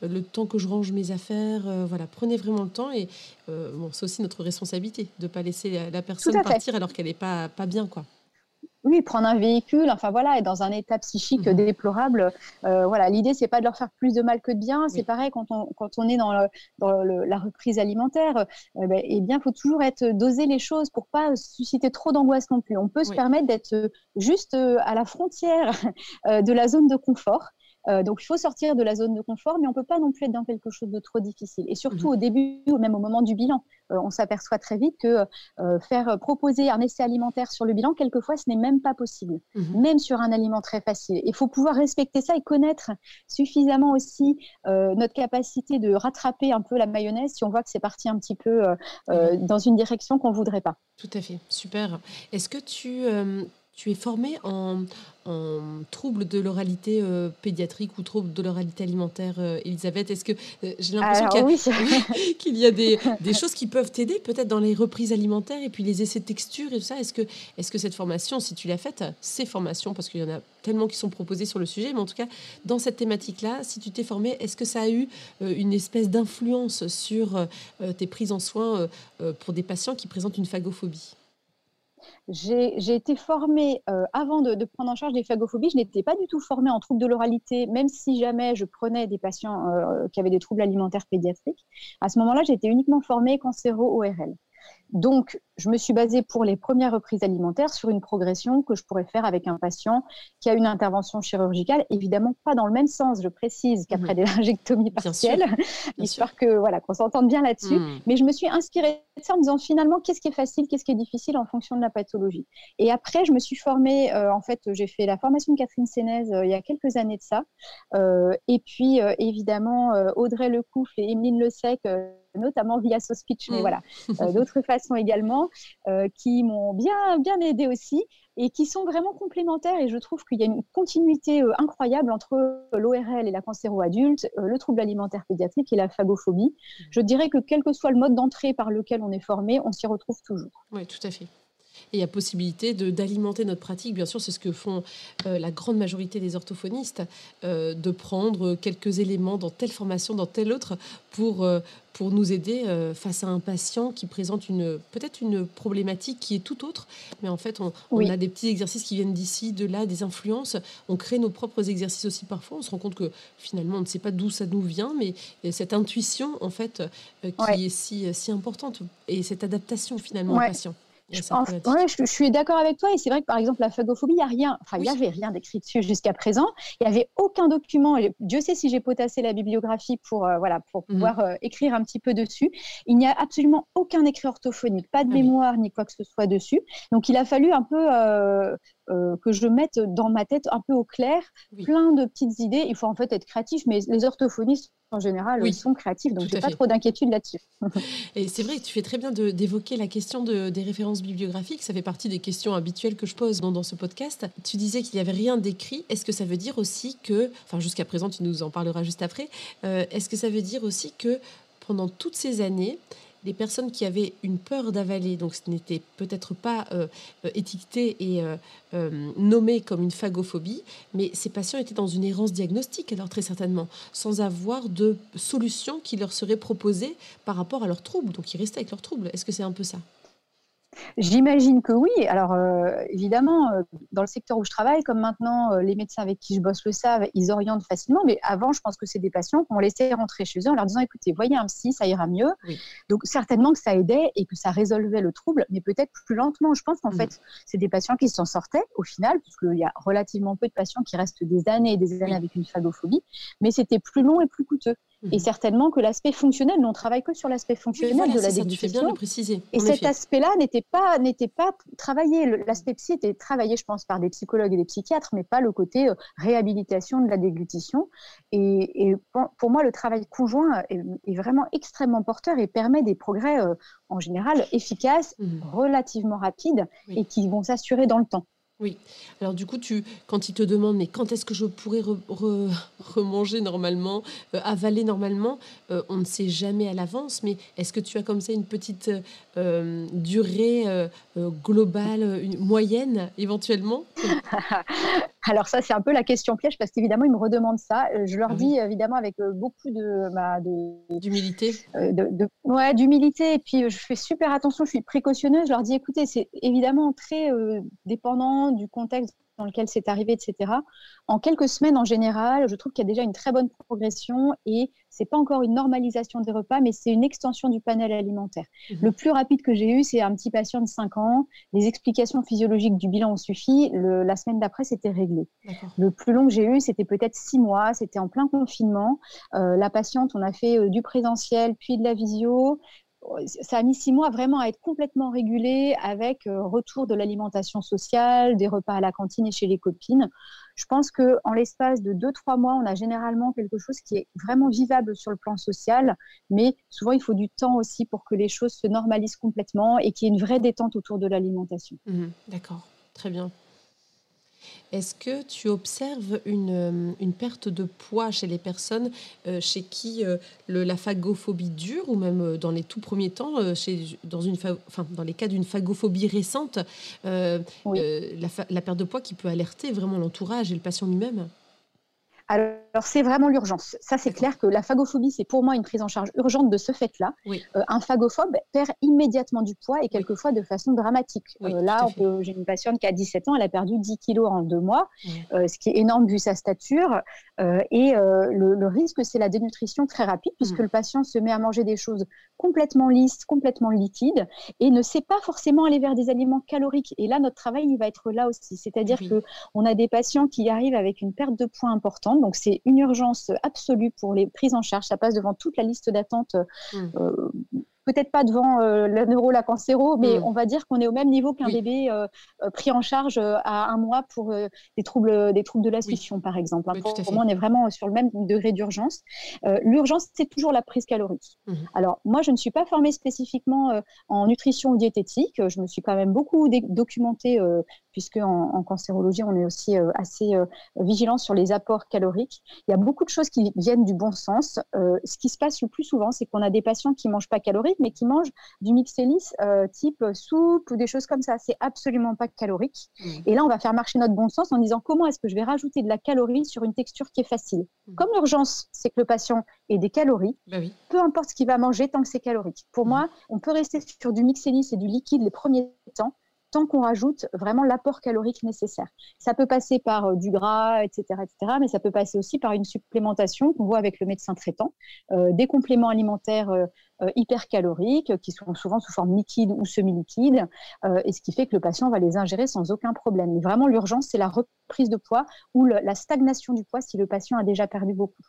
le temps que je range mes affaires, voilà, prenez vraiment le temps. Et bon, c'est aussi notre responsabilité de ne pas laisser la, personne partir alors qu'elle n'est pas, pas bien. quoi oui, prendre un véhicule, enfin voilà, et dans un état psychique mhm. déplorable. Euh, voilà, l'idée c'est pas de leur faire plus de mal que de bien. C'est pareil quand on quand on est dans, la reprise alimentaire. Euh, ben, eh bien, faut toujours être doser les choses pour pas susciter trop d'angoisse non plus. On peut se permettre d'être juste euh, à la frontière de la zone de confort. Euh, donc, il faut sortir de la zone de confort, mais on ne peut pas non plus être dans quelque chose de trop difficile. Et surtout mhm. au début, ou même au moment du bilan, euh, on s'aperçoit très vite que euh, faire proposer un essai alimentaire sur le bilan, quelquefois, ce n'est même pas possible, mhm. même sur un aliment très facile. Il faut pouvoir respecter ça et connaître suffisamment aussi notre capacité de rattraper un peu la mayonnaise si on voit que c'est parti un petit peu dans une direction qu'on ne voudrait pas. Tout à fait, super. Est-ce que tu Tu es formée en, en troubles de l'oralité euh, pédiatrique ou troubles de l'oralité alimentaire, euh, Elisabeth? Est-ce que euh, j'ai l'impression qu'il y a, des, choses qui peuvent t'aider peut-être dans les reprises alimentaires et puis les essais de texture et tout ça. Est-ce que, est que cette formation, si tu l'as faite, ces formations, parce qu'il y en a tellement qui sont proposées sur le sujet, mais en tout cas, dans cette thématique-là, si tu t'es formée, est-ce que ça a eu une espèce d'influence sur tes prises en soins pour des patients qui présentent une phagophobie? J'ai été formée euh, avant de, prendre en charge des phagophobies. Je n'étais pas du tout formée en troubles de l'oralité, même si jamais je prenais des patients euh, qui avaient des troubles alimentaires pédiatriques. À ce moment-là, j'étais uniquement formée cancéro-ORL. Donc, je me suis basée pour les premières reprises alimentaires sur une progression que je pourrais faire avec un patient qui a une intervention chirurgicale, évidemment pas dans le même sens, je précise, qu'après des laryngectomies partielles, histoire que voilà qu'on s'entende bien là-dessus. Hmm. Mais je me suis inspirée de ça en me disant finalement qu'est-ce qui est facile, qu'est-ce qui est difficile en fonction de la pathologie? Et après, je me suis formée, euh, en fait, j'ai fait la formation de Catherine Sénez euh, il y a quelques années de ça. Euh, et puis, évidemment, Audrey Lecoufle et Emeline Le Sec notamment via SoSpeech, mais mm. voilà, euh, d'autres façons également, euh, qui m'ont bien, bien aidé aussi et qui sont vraiment complémentaires. Et je trouve qu'il y a une continuité euh, incroyable entre l'ORL et la cancéro-adulte, le trouble alimentaire pédiatrique et la phagophobie. Mm. Je dirais que quel que soit le mode d'entrée par lequel on est formé, on s'y retrouve toujours. Oui, tout à fait. Et il y a possibilité d'alimenter notre pratique. Bien sûr, c'est ce que font euh, la grande majorité des orthophonistes, euh, de prendre quelques éléments dans telle formation, dans telle autre, pour, euh, pour nous aider face à un patient qui présente une peut-être une problématique qui est tout autre. Mais en fait, on, on a des petits exercices qui viennent d'ici, de là, des influences. On crée nos propres exercices aussi parfois. On se rend compte que finalement, on ne sait pas d'où ça nous vient, mais cette intuition, en fait, qui est si, si importante, et cette adaptation finalement au patient. Je, suis d'accord avec toi. Et c'est vrai que par exemple, la phagophobie, il n'y a rien. Enfin, il n'y avait rien d'écrit dessus jusqu'à présent. Il n'y avait aucun document. Dieu sait si j'ai potassé la bibliographie pour, euh, voilà, pour mhm. pouvoir euh, écrire un petit peu dessus. Il n'y a absolument aucun écrit orthophonique, pas de ah mémoire ni quoi que ce soit dessus. Donc, il a fallu un peu euh, que je mette dans ma tête un peu au clair plein de petites idées. Il faut en fait être créatif, mais les orthophonistes en général, ils sont créatifs, donc je n'ai pas trop d'inquiétude là-dessus. et c'est vrai, tu fais très bien d'évoquer la question de, des références bibliographiques. Ça fait partie des questions habituelles que je pose dans, dans ce podcast. Tu disais qu'il n'y avait rien d'écrit. Est-ce que ça veut dire aussi que, enfin jusqu'à présent, tu nous en parleras juste après, euh, est-ce que ça veut dire aussi que pendant toutes ces années, des personnes qui avaient une peur d'avaler, donc ce n'était peut-être pas euh, euh, étiqueté et euh, nommé comme une phagophobie, mais ces patients étaient dans une errance diagnostique, alors très certainement, sans avoir de solution qui leur serait proposée par rapport à leurs troubles. Donc ils restaient avec leurs troubles. Est-ce que c'est un peu ça? J'imagine que oui. Alors, euh, évidemment, euh, dans le secteur où je travaille, comme maintenant, euh, les médecins avec qui je bosse le savent, ils orientent facilement. Mais avant, je pense que c'est des patients qu'on laissait rentrer chez eux en leur disant écoutez, voyez un psy, ça ira mieux. Donc, certainement que ça aidait et que ça résolvait le trouble, mais peut-être plus lentement. Je pense qu'en fait, c'est des patients qui s'en sortaient au final, puisqu'il y a relativement peu de patients qui restent des années et des années avec une phagophobie, mais c'était plus long et plus coûteux. Et mhm. certainement que l'aspect fonctionnel, nous on travaille que sur l'aspect fonctionnel de la dégustation. bien préciser. Et cet aspect-là n'était pas n'était pas travaillé. L'aspect psy était travaillé, je pense, par des psychologues et des psychiatres, mais pas le côté euh, réhabilitation de la déglutition. Et, pour moi, le travail conjoint est, vraiment extrêmement porteur et permet des progrès euh, en général efficaces, mhm. relativement rapides et qui vont s'assurer dans le temps. Oui. Alors du coup, tu, quand ils te demandent mais quand est-ce que je pourrais remanger normalement, euh, avaler normalement, euh, on ne sait jamais à l'avance. Mais est-ce que tu as comme ça une petite euh, durée globale, moyenne éventuellement? Alors ça, c'est un peu la question piège parce qu'évidemment, ils me redemandent ça. Je leur ah dis évidemment avec beaucoup de bah, d'humilité. De, ouais, d'humilité. Et puis je fais super attention. Je suis précautionneuse. Je leur dis écoutez, c'est évidemment très dépendant du contexte dans lequel c'est arrivé, etc. En quelques semaines, en général, je trouve qu'il y a déjà une très bonne progression et c'est pas encore une normalisation des repas, mais c'est une extension du panel alimentaire. Mhm. Le plus rapide que j'ai eu, c'est un petit patient de 5 ans. Les explications physiologiques du bilan ont suffi. la semaine d'après, c'était réglé. Le plus long que j'ai eu, c'était peut-être 6 mois. C'était en plein confinement. Euh, la patiente, on a fait euh, du présentiel, puis de la visio ça a mis six mois vraiment à être complètement régulé avec euh, retour de l'alimentation sociale, des repas à la cantine et chez les copines. Je pense qu'en l'espace de deux, trois mois, on a généralement quelque chose qui est vraiment vivable sur le plan social, mais souvent il faut du temps aussi pour que les choses se normalisent complètement et qu'il y ait une vraie détente autour de l'alimentation. Mmh D'accord, très bien. Est-ce que tu observes une, euh, une, perte de poids chez les personnes euh, chez qui euh, le, la phagophobie dure, ou même dans les tout premiers temps, chez, dans, une enfin, dans les cas d'une phagophobie récente, la, la, perte de poids qui peut alerter vraiment l'entourage et le patient lui-même? Alors, c'est vraiment l'urgence. Ça, c'est clair que la phagophobie, c'est pour moi une prise en charge urgente de ce fait-là. Euh, un phagophobe perd immédiatement du poids et quelquefois de façon dramatique. Euh, là, j'ai une patiente qui a 17 ans, elle a perdu 10 kilos en deux mois, euh, ce qui est énorme vu sa stature. et le, risque, c'est la dénutrition très rapide, puisque mm. le patient se met à manger des choses complètement lisses, complètement liquides, et ne sait pas forcément aller vers des aliments caloriques. Et là, notre travail, il va être là aussi. C'est-à-dire que qu'on a des patients qui arrivent avec une perte de poids importante donc, c'est une urgence absolue pour les prises en charge. Ça passe devant toute la liste d'attente mmh. euh, peut-être pas devant euh, le neuro, la cancéro, mais mm. on va dire qu'on est au même niveau qu'un bébé euh, euh, pris en charge à un mois pour des, troubles, des troubles de la succion, par exemple. Hein. pour, moi, on est vraiment sur le même degré d'urgence. L'urgence, c'est toujours la prise calorique. Mm-hmm. Alors, moi, je ne suis pas formée spécifiquement en nutrition ou diététique. Je me suis quand même beaucoup documentée, puisque en, cancérologie, on est aussi assez vigilant sur les apports caloriques. Il y a beaucoup de choses qui viennent du bon sens. ce qui se passe le plus souvent, c'est qu'on a des patients qui ne mangent pas caloriques mais qui mangent du mixélis euh, type soupe ou des choses comme ça. C'est absolument pas calorique. Mmh. Et là, on va faire marcher notre bon sens en disant comment est-ce que je vais rajouter de la calorie sur une texture qui est facile? Mmh. Comme l'urgence, c'est que le patient ait des calories, bah peu importe ce qu'il va manger tant que c'est calorique. Pour mmh. moi, on peut rester sur du mixélis et du liquide les premiers temps tant qu'on rajoute vraiment l'apport calorique nécessaire. Ça peut passer par euh, du gras, etc., etc., mais ça peut passer aussi par une supplémentation qu'on voit avec le médecin traitant, euh, des compléments alimentaires euh, hypercaloriques qui sont souvent sous forme liquide ou semi-liquide, et ce qui fait que le patient va les ingérer sans aucun problème. Mais vraiment, l'urgence, c'est la reprise de poids ou la stagnation du poids si le patient a déjà perdu beaucoup.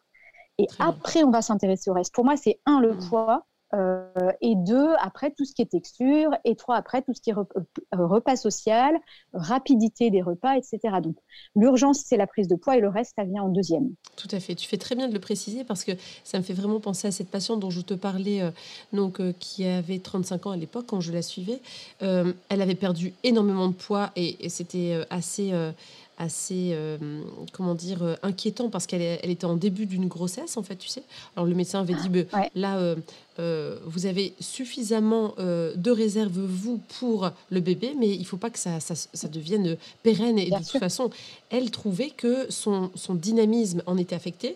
Et après, on va s'intéresser au reste. Pour moi, c'est un, le mmh. poids, euh, et deux, après tout ce qui est texture, et trois, après tout ce qui est euh, repas social, rapidité des repas, etc. Donc l'urgence, c'est la prise de poids et le reste, ça vient en deuxième. Tout à fait. Tu fais très bien de le préciser parce que ça me fait vraiment penser à cette patiente dont je te parlais, euh, donc, qui avait 35 ans à l'époque quand je la suivais. elle avait perdu énormément de poids et, c'était assez assez, comment dire, inquiétant parce qu'elle elle était en début d'une grossesse, en fait, tu sais. Alors, le médecin avait dit, bah, là, euh, vous avez suffisamment euh, de réserves, vous, pour le bébé, mais il ne faut pas que ça, ça, devienne pérenne. Et de toute façon, elle trouvait que son, son, dynamisme en était affecté,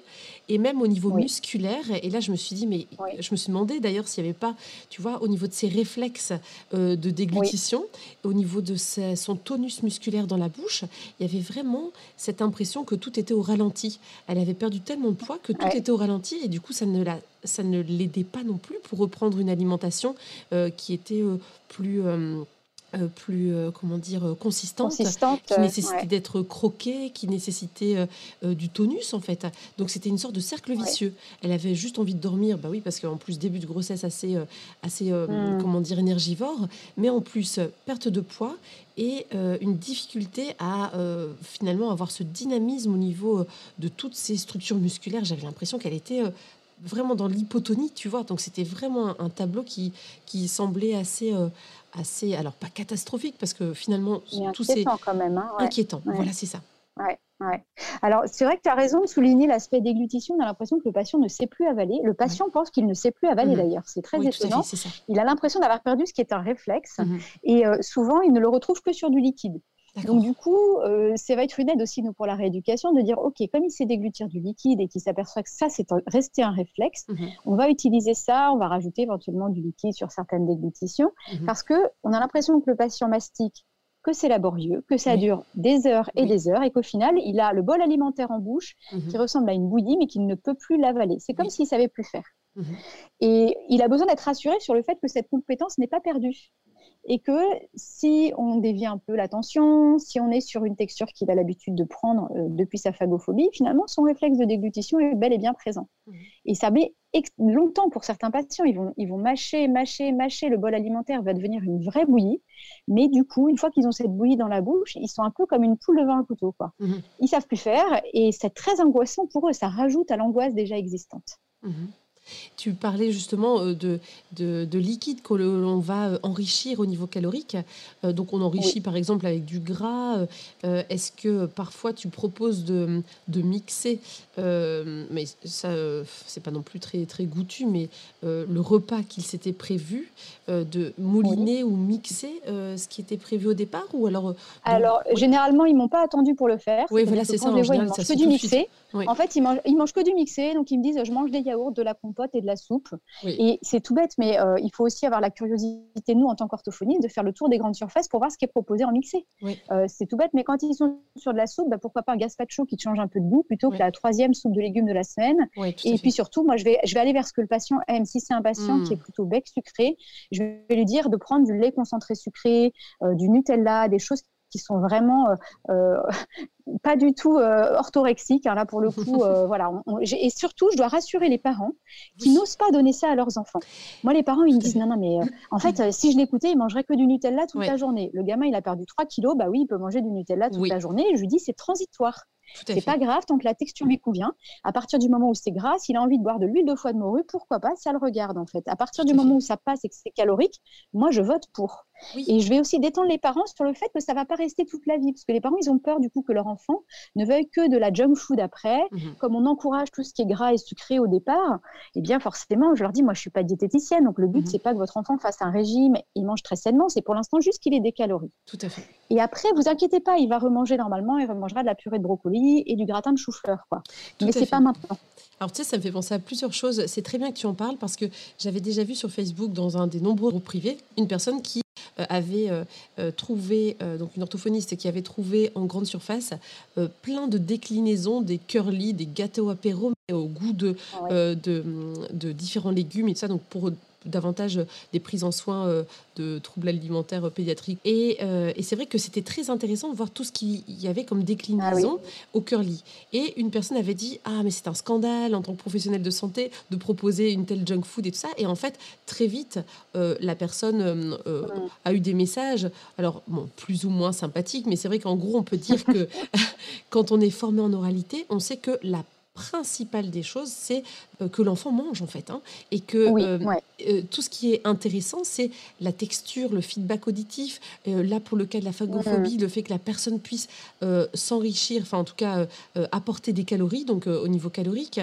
et même au niveau musculaire. Et là, je me suis dit, mais je me suis demandé d'ailleurs s'il n'y avait pas, tu vois, au niveau de ses réflexes euh, de déglutition, au niveau de son tonus musculaire dans la bouche, il y avait vraiment cette impression que tout était au ralenti. Elle avait perdu tellement de poids que tout était au ralenti, et du coup, ça ne la ça ne l'aidait pas non plus pour reprendre une alimentation euh, qui était euh, plus... Euh, plus comment dire consistante, qui nécessitait d'être croquée, qui nécessitait du tonus en fait. Donc c'était une sorte de cercle vicieux. Elle avait juste envie de dormir, bah oui parce qu'en plus début de grossesse assez assez hmm. comment dire énergivore, mais en plus perte de poids et une difficulté à finalement avoir ce dynamisme au niveau de toutes ces structures musculaires. J'avais l'impression qu'elle était vraiment dans l'hypotonie, tu vois. Donc c'était vraiment un, tableau qui, qui semblait assez, euh, assez, alors pas catastrophique, parce que finalement, tout c'est quand même. Hein, Inquiétant, voilà, c'est ça. Ouais, ouais. Alors, c'est vrai que tu as raison de souligner l'aspect déglutition. On a l'impression que le patient ne sait plus avaler. Le patient pense qu'il ne sait plus avaler mmh d'ailleurs. C'est très étonnant. il a l'impression d'avoir perdu ce qui est un réflexe. Mmh Et euh, souvent, il ne le retrouve que sur du liquide. Donc du coup, euh, ça va être une aide aussi nous pour la rééducation de dire ok, comme il sait déglutir du liquide et qu'il s'aperçoit que ça c'est resté un réflexe, mhm. on va utiliser ça, on va rajouter éventuellement du liquide sur certaines déglutitions mhm. parce que on a l'impression que le patient mastique que c'est laborieux, que ça dure des heures et des heures et qu'au final, il a le bol alimentaire en bouche mhm. qui ressemble à une bouillie mais qu'il ne peut plus l'avaler. C'est comme s'il savait plus faire. Et il a besoin d'être rassuré sur le fait que cette compétence n'est pas perdue et que si on dévie un peu l'attention, si on est sur une texture qu'il a l'habitude de prendre euh, depuis sa phagophobie, finalement, son réflexe de déglutition est bel et bien présent. Mmh. Et ça met longtemps pour certains patients. Ils vont, ils vont mâcher, mâcher, mâcher. Le bol alimentaire va devenir une vraie bouillie. Mais du coup, une fois qu'ils ont cette bouillie dans la bouche, ils sont un peu comme une poule devant un couteau. Quoi. Mmh. Ils savent plus faire et c'est très angoissant pour eux. Ça rajoute à l'angoisse déjà existante. Mmh. Tu parlais justement euh, de, de, de liquide que l'on va euh, enrichir au niveau calorique. Euh, donc on enrichit par exemple avec du gras. Est-ce que parfois tu proposes de, de mixer, mais ça c'est pas non plus très, très goûtu, mais le repas qu'il s'était prévu, de mouliner ou mixer ce qui était prévu au départ ou alors, alors généralement ils m'ont pas attendu pour le faire. Oui voilà c'est ça. En général, que du En fait ils mangent, ils mangent que du mixé, donc ils me disent je mange des yaourts, de la compote et de la soupe. Et c'est tout bête, mais euh, il faut aussi avoir la curiosité, nous, en tant qu'orthophonistes, de faire le tour des grandes surfaces pour voir ce qui est proposé en mixé. Euh, c'est tout bête, mais quand ils sont sur de la soupe, bah, pourquoi pas un gazpacho qui change un peu de goût plutôt que la troisième soupe de légumes de la semaine. et puis surtout, moi, je vais, je vais aller vers ce que le patient aime. Si c'est un patient qui est hmm. plutôt bec sucré, je vais lui dire de prendre du lait concentré sucré, euh, du Nutella, des choses qui sont vraiment pas du tout euh, orthorexique. Hein, là, pour le coup, euh, voilà. et surtout, je dois rassurer les parents qui n'osent pas donner ça à leurs enfants. Moi, les parents, ils me disent non, non, mais euh, en fait, si je l'écoutais, il mangerait que du Nutella toute la journée. Le gamin, il a perdu 3 kilos, bah oui, il peut manger du Nutella toute la journée. Et je lui dis, c'est transitoire. C'est pas grave tant que la texture lui convient. À partir du moment où c'est gras, s'il a envie de boire de l'huile de foie de morue, pourquoi pas Ça le regarde en fait. À partir du moment où ça passe et que c'est calorique, moi je vote pour. Et je vais aussi détendre les parents sur le fait que ça va pas rester toute la vie, parce que les parents ils ont peur du coup que leur enfant ne veuille que de la junk food après. Mhm. Comme on encourage tout ce qui est gras et sucré au départ, eh bien forcément, je leur dis, moi je suis pas diététicienne, donc le but mhm. c'est pas que votre enfant fasse un régime et mange très sainement, c'est pour l'instant juste qu'il ait des calories. Tout à fait. Et après, vous inquiétez pas, il va remanger normalement, il remangera de la purée de brocoli et du gratin de chou-fleur, quoi. Mais c'est pas maintenant. Alors tu sais, ça me fait penser à plusieurs choses. C'est très bien que tu en parles parce que j'avais déjà vu sur Facebook dans un des nombreux groupes privés une personne qui avait euh, euh, trouvé, donc une orthophoniste qui avait trouvé en grande surface plein de déclinaisons des curly, des gâteaux apéro au goût de, ah de, de, différents légumes et tout ça. Donc pour davantage des prises en soins euh, de troubles alimentaires euh, pédiatriques. Et, euh, et c'est vrai que c'était très intéressant de voir tout ce qu'il y avait comme déclinaison ah au curly. Et une personne avait dit Ah, mais c'est un scandale en tant que professionnel de santé de proposer une telle junk food et tout ça. Et en fait, très vite, la personne a eu des messages, alors bon, plus ou moins sympathiques, mais c'est vrai qu'en gros, on peut dire que quand on est formé en oralité, on sait que la principale des choses, c'est euh, que l'enfant mange en fait. Hein, et que euh, euh, tout ce qui est intéressant, c'est la texture, le feedback auditif. là, pour le cas de la phagophobie, le fait que la personne puisse s'enrichir, enfin en tout cas apporter des calories, donc au niveau calorique,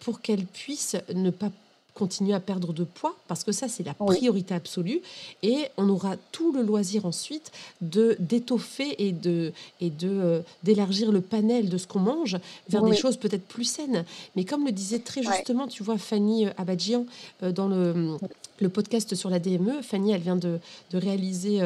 pour qu'elle puisse ne pas continuer à perdre de poids, parce que ça, c'est la priorité absolue. Et on aura tout le loisir ensuite de d'étoffer et de et de euh, d'élargir le panel de ce qu'on mange vers des choses peut-être plus saines. Mais comme le disait très justement, tu vois, Fanny euh, Abadjian euh, dans le le podcast sur la DME. Fanny, elle vient de, de réaliser,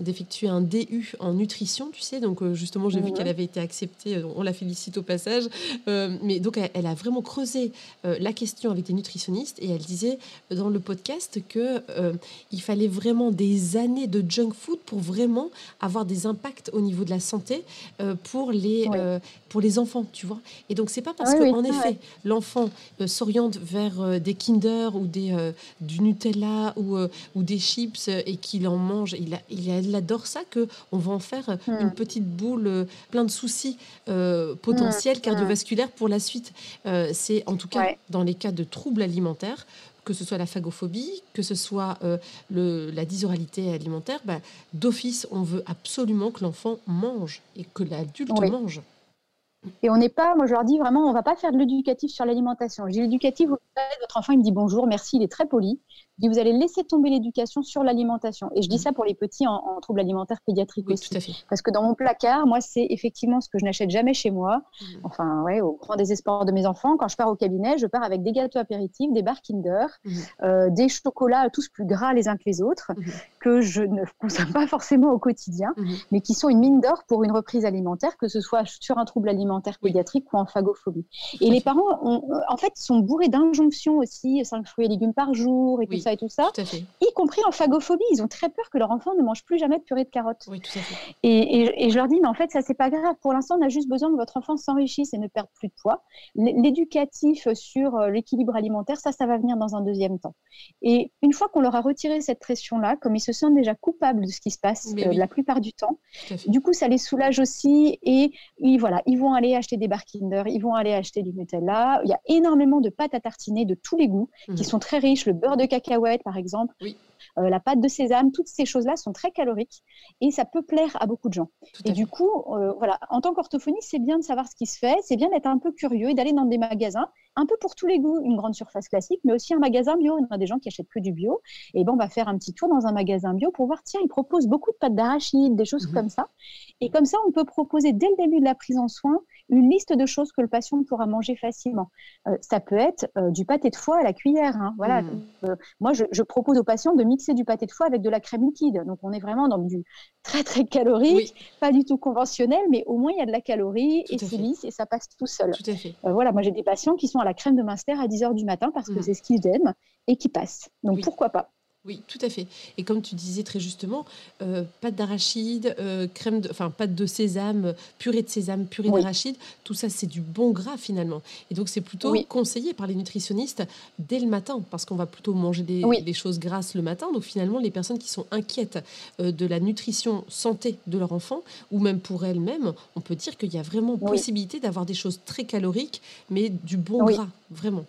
d'effectuer un DU en nutrition, tu sais. Donc, justement, j'ai vu qu'elle avait été acceptée. On la félicite au passage. mais donc, elle, elle, a vraiment creusé la question avec des nutritionniste et elle disait dans le podcast que euh, il fallait vraiment des années de junk food pour vraiment avoir des impacts au niveau de la santé euh, pour les euh, pour les enfants, tu vois. Et donc c'est pas parce qu'en que en effet l'enfant s'oriente vers des Kinder ou des du Nutella ou ou des chips et qu'il en mange, il, a, il, adore ça que on va en faire hmm. une petite boule plein de soucis potentiels hmm. cardiovasculaires pour la suite. c'est en tout cas dans les cas de troubles alimentaire, que ce soit la phagophobie, que ce soit euh, le, la dysoralité alimentaire, bah, d'office, on veut absolument que l'enfant mange et que l'adulte mange. Et on n'est pas, moi je leur dis vraiment, on va pas faire de l'éducatif sur l'alimentation. Je dis l'éducatif, votre enfant il me dit bonjour, merci, il est très poli vous allez laisser tomber l'éducation sur l'alimentation. Et je dis mmh. ça pour les petits en, troubles alimentaires pédiatriques aussi. Parce que dans mon placard, moi, c'est effectivement ce que je n'achète jamais chez moi. Mmh. Enfin, ouais, au grand désespoir de mes enfants, quand je pars au cabinet, je pars avec des gâteaux apéritifs, des barres Kinder, mmh. euh, des chocolats tous plus gras les uns que les autres, que je ne consomme pas forcément au quotidien, mais qui sont une mine d'or pour une reprise alimentaire, que ce soit sur un trouble alimentaire pédiatrique ou en phagophobie. Et les parents, en fait, sont bourrés d'injonctions aussi, 5 fruits et légumes par jour et tout ça et tout ça, y compris en phagophobie. Ils ont très peur que leur enfant ne mange plus jamais de purée de carottes. Et, je leur dis, mais en fait, ça, c'est pas grave. Pour l'instant, on a juste besoin que votre enfant s'enrichisse et ne perde plus de poids. L'éducatif sur euh, l'équilibre alimentaire, ça, ça va venir dans un deuxième temps. Et une fois qu'on leur a retiré cette pression-là, comme ils se sentent déjà coupables de ce qui se passe la plupart du temps. Du coup, ça les soulage aussi et ils, voilà, ils vont aller acheter des Barkinder, ils vont aller acheter du Nutella. Il y a énormément de pâtes à tartiner de tous les goûts qui mhm. sont très riches. Le beurre de par exemple. Oui. Euh, la pâte de sésame, toutes ces choses-là sont très caloriques et ça peut plaire à beaucoup de gens. et du coup, euh, voilà, en tant qu'orthophoniste, c'est bien de savoir ce qui se fait, c'est bien d'être un peu curieux et d'aller dans des magasins, un peu pour tous les goûts, une grande surface classique, mais aussi un magasin bio. Il y a des gens qui achètent que du bio. Et bon, on va faire un petit tour dans un magasin bio pour voir, tiens, ils proposent beaucoup de pâtes d'arachide, des choses mhm. comme ça. Et comme ça, on peut proposer dès le début de la prise en soin une liste de choses que le patient pourra manger facilement. Euh, ça peut être du pâté de foie à la cuillère. Hein. Voilà. Mhm. moi, je, je propose aux patients de mixer du pâté de foie avec de la crème liquide. Donc on est vraiment dans du très très calorique, pas du tout conventionnel, mais au moins il y a de la calorie et c'est lisse et ça passe tout seul. Tout à fait. Euh, voilà, moi j'ai des patients qui sont à la crème de Munster à 10h du matin parce que mm. c'est ce qu'ils aiment et qui passent. Donc pourquoi pas? Oui, tout à fait. Et comme tu disais très justement, euh, pâte d'arachide, euh, crème, de, enfin pâte de sésame, purée de sésame, purée d'arachide, tout ça c'est du bon gras finalement. Et donc c'est plutôt conseillé par les nutritionnistes dès le matin parce qu'on va plutôt manger des, choses grasses le matin. Donc finalement les personnes qui sont inquiètes euh, de la nutrition santé de leur enfant ou même pour elles-mêmes, on peut dire qu'il y a vraiment possibilité d'avoir des choses très caloriques mais du bon gras vraiment.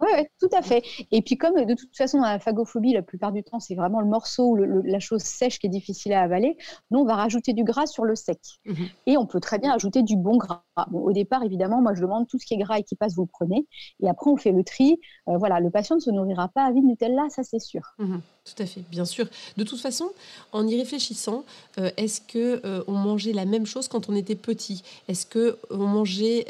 Oui, tout à fait. Et puis comme de toute façon, dans la phagophobie, la plupart du temps, c'est vraiment le morceau ou la chose sèche qui est difficile à avaler, nous, on va rajouter du gras sur le sec. Mhm. Et on peut très bien ajouter du bon gras. au départ, évidemment, moi, je demande tout ce qui est gras et qui passe, vous le prenez. Et après, on fait le tri. Euh, voilà, le patient ne se nourrira pas à vie de Nutella, ça, c'est sûr. Mhm. Tout à fait, bien sûr. De toute façon, en y réfléchissant, euh, est-ce que euh, on mangeait la même chose quand on était petit? Est-ce que on mangeait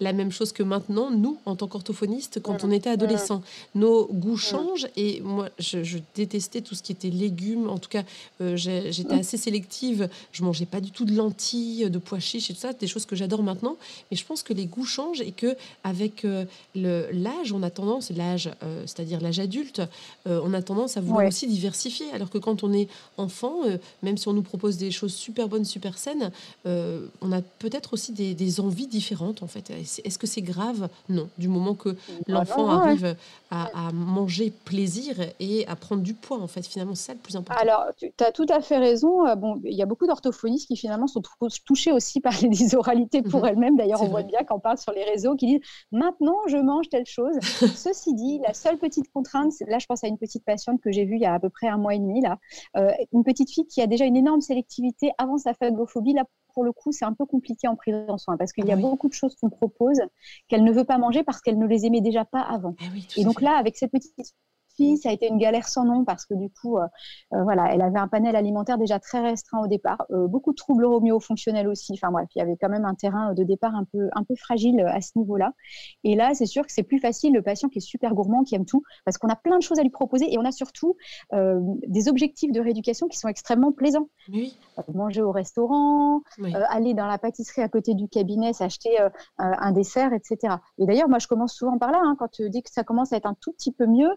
la même chose que maintenant, nous, en tant qu'orthophonistes, quand on était adolescent Nos goûts changent et moi, je, détestais tout ce qui était légumes. En tout cas, j'étais assez sélective. Je mangeais pas du tout de lentilles, de pois chiches et tout ça, des choses que j'adore maintenant. Mais je pense que les goûts changent et que avec l'âge, on a tendance, l'âge, c'est-à-dire l'âge adulte, on a tendance à vouloir diversifié. Alors que quand on est enfant, euh, même si on nous propose des choses super bonnes, super saines, euh, on a peut-être aussi des, envies différentes en fait. Est-ce que c'est grave? Non. Du moment que bah l'enfant arrive à, manger plaisir et à prendre du poids en fait, finalement, c'est ça le plus important. Alors, tu as tout à fait raison. Euh, bon, il y a beaucoup d'orthophonistes qui finalement sont touchés aussi par les oralités pour mhm. elles-mêmes. D'ailleurs, on voit bien quand on parle sur les réseaux qui disent maintenant je mange telle chose. Ceci dit, la seule petite contrainte, là je pense à une petite patiente que j'ai vue il y a à peu près un mois et demi, là, euh, une petite fille qui a déjà une énorme sélectivité avant sa phagophobie. Là, pour le coup, c'est un peu compliqué en prise en soin parce qu'il y a beaucoup de choses qu'on propose qu'elle ne veut pas manger parce qu'elle ne les aimait déjà pas avant. Ah et donc là, avec cette petite ça a été une galère sans nom parce que du coup, euh, euh, voilà, elle avait un panel alimentaire déjà très restreint au départ, euh, beaucoup de troubles homéofonctionnels aussi. Enfin bref, il y avait quand même un terrain de départ un peu, un peu fragile à ce niveau-là. Et là, c'est sûr que c'est plus facile le patient qui est super gourmand, qui aime tout, parce qu'on a plein de choses à lui proposer et on a surtout des objectifs de rééducation qui sont extrêmement plaisants. Oui. manger au restaurant, aller dans la pâtisserie à côté du cabinet, s'acheter un dessert, etc. Et d'ailleurs, moi, je commence souvent par là. Hein, quand dès que ça commence à être un tout petit peu mieux,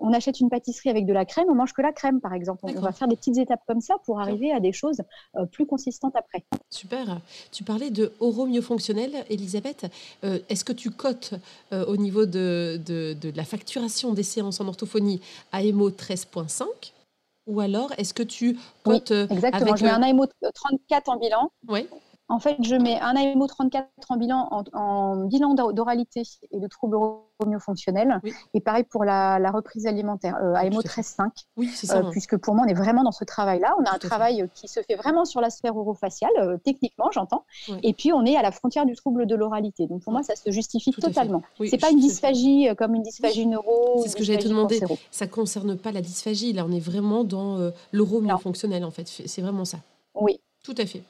on achète une pâtisserie avec de la crème, on mange que la crème, par exemple. On va faire des petites étapes comme ça pour arriver à des choses euh, plus consistantes après. Super. Tu parlais de fonctionnel, Elisabeth. Euh, est-ce que tu cotes euh, au niveau de, la facturation des séances en orthophonie AMO 13.5 ou alors, est-ce que tu cotes oui, exactement. je mets un AMO 34 en bilan. Oui. En fait, je mets un AMO 34 en bilan, en, bilan d'oralité et de troubles homéofonctionnels. Et pareil pour la, reprise alimentaire, euh, AMO 13,5. Oui, c'est ça. Euh, puisque pour moi, on est vraiment dans ce travail-là. On a un travail qui se fait vraiment sur la sphère orofaciale, euh, techniquement, j'entends. Et puis, on est à la frontière du trouble de l'oralité. Donc, pour moi, ça se justifie totalement. Ce n'est pas une dysphagie comme une dysphagie neuro. C'est ce que j'allais te demander. Ça ne concerne pas la dysphagie. Là, on est vraiment dans l'oromyofonctionnel, en fait. C'est vraiment ça. Oui, tout à fait.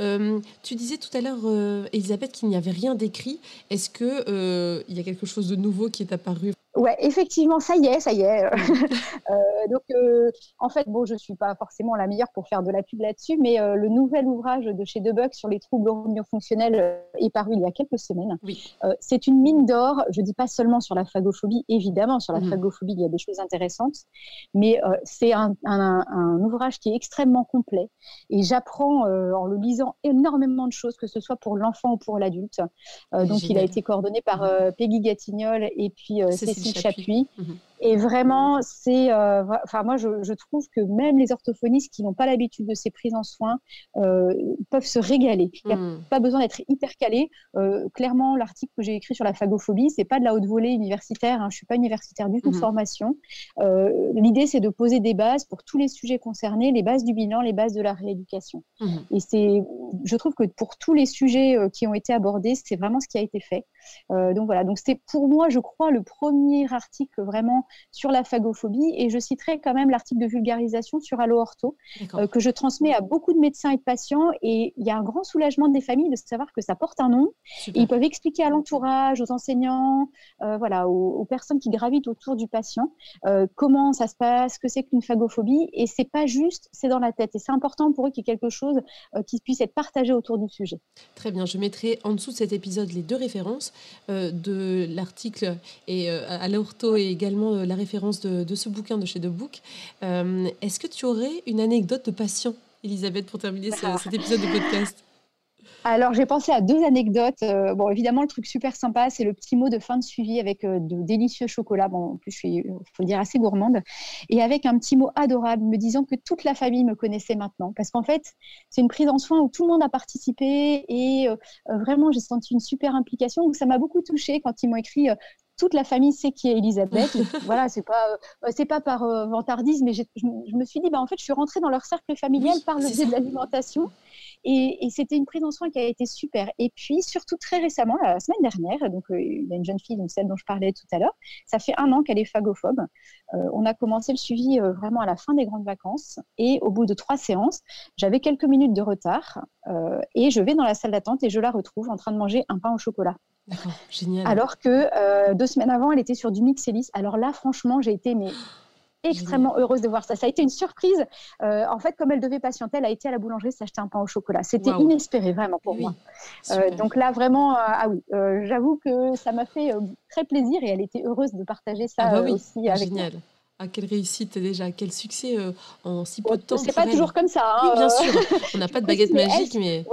Euh, tu disais tout à l'heure, euh, Elisabeth, qu'il n'y avait rien d'écrit. Est-ce qu'il euh, il y a quelque chose de nouveau qui est apparu Ouais, effectivement, ça y est, ça y est. Euh, donc, euh, en fait, bon, je suis pas forcément la meilleure pour faire de la pub là-dessus, mais euh, le nouvel ouvrage de chez Debuck sur les troubles fonctionnels est paru il y a quelques semaines. Oui. c'est une mine d'or. Je dis pas seulement sur la phagophobie, évidemment, sur la mmh. phagophobie, il y a des choses intéressantes, mais c'est un, un, ouvrage qui est extrêmement complet et j'apprends en le lisant énormément de choses, que ce soit pour l'enfant ou pour l'adulte. donc, il a été coordonné par. Peggy Gatignol et puis Cécile Chapuis. Mhm. Et vraiment, c'est, euh, enfin moi, je, trouve que même les orthophonistes qui n'ont pas l'habitude de ces prises en soins euh, peuvent se régaler. Il n'y a hmm. pas besoin d'être hyper calé. Euh, clairement, l'article que j'ai écrit sur la phagophobie, c'est pas de la haute volée universitaire. Hein, je suis pas universitaire du tout de hmm. formation. L'idée, c'est de poser des bases pour tous les sujets concernés, les bases du bilan, les bases de la rééducation. Hmm. Et c'est, je trouve que pour tous les sujets qui ont été abordés, c'est vraiment ce qui a été fait. donc voilà. Donc c'était pour moi, je crois, le premier article vraiment sur la phagophobie. Et je citerai quand même l'article de vulgarisation sur Allo Ortho, euh, que je transmets à beaucoup de médecins et de patients. Et il y a un grand soulagement des familles de savoir que ça porte un nom. Et ils peuvent expliquer à l'entourage, aux enseignants, euh, voilà, aux, personnes qui gravitent autour du patient, euh, comment ça se passe, ce que c'est qu'une phagophobie. Et c'est pas juste, c'est dans la tête. Et c'est important pour eux qu'il y ait quelque chose qui puisse être partagé autour du sujet. Très bien. Je mettrai en dessous de cet épisode les deux références de l'article et à l'ortho et également la référence de, ce bouquin de chez The Book. Euh, est-ce que tu aurais une anecdote de patient, Elisabeth, pour terminer cet épisode de podcast? Alors, j'ai pensé à deux anecdotes. Euh, bon, évidemment, le truc super sympa, c'est le petit mot de fin de suivi avec euh, de délicieux chocolats. Bon, en plus, je suis, faut le dire, assez gourmande. Et avec un petit mot adorable me disant que toute la famille me connaissait maintenant. Parce qu'en fait, c'est une prise en soin où tout le monde a participé et vraiment, j'ai senti une super implication. Donc, ça m'a beaucoup touchée quand ils m'ont écrit toute la famille sait qui est Elisabeth. voilà, c'est pas euh, c'est pas par euh, vantardisme, mais je, me suis dit bah en fait je suis rentrée dans leur cercle familial par le biais de l'alimentation. Et, c'était une prise en soin qui a été super. Et puis, surtout très récemment, la semaine dernière, donc euh, il y a une jeune fille, donc celle dont je parlais tout à l'heure, ça fait un an qu'elle est phagophobe. on a commencé le suivi vraiment à la fin des grandes vacances. Et au bout de trois séances, j'avais quelques minutes de retard. et je vais dans la salle d'attente et je la retrouve en train de manger un pain au chocolat. Génial. Alors que euh, deux semaines avant, elle était sur du Mixelis. Alors là, franchement, j'ai été mais, extrêmement heureuse de voir ça. Ça a été une surprise. Euh, en fait, comme elle devait patienter, elle a été à la boulangerie s'acheter un pain au chocolat. C'était inespéré, vraiment, pour moi. Euh, donc là, vraiment, ah oui, j'avoue que ça m'a fait très plaisir et elle était heureuse de partager ça ah bah aussi avec Génial. Ah, quelle réussite déjà, quel succès euh, en si peu de temps. C'est pas toujours comme ça. Hein, oui, bien sûr. On n'a pas de baguette magique, mais.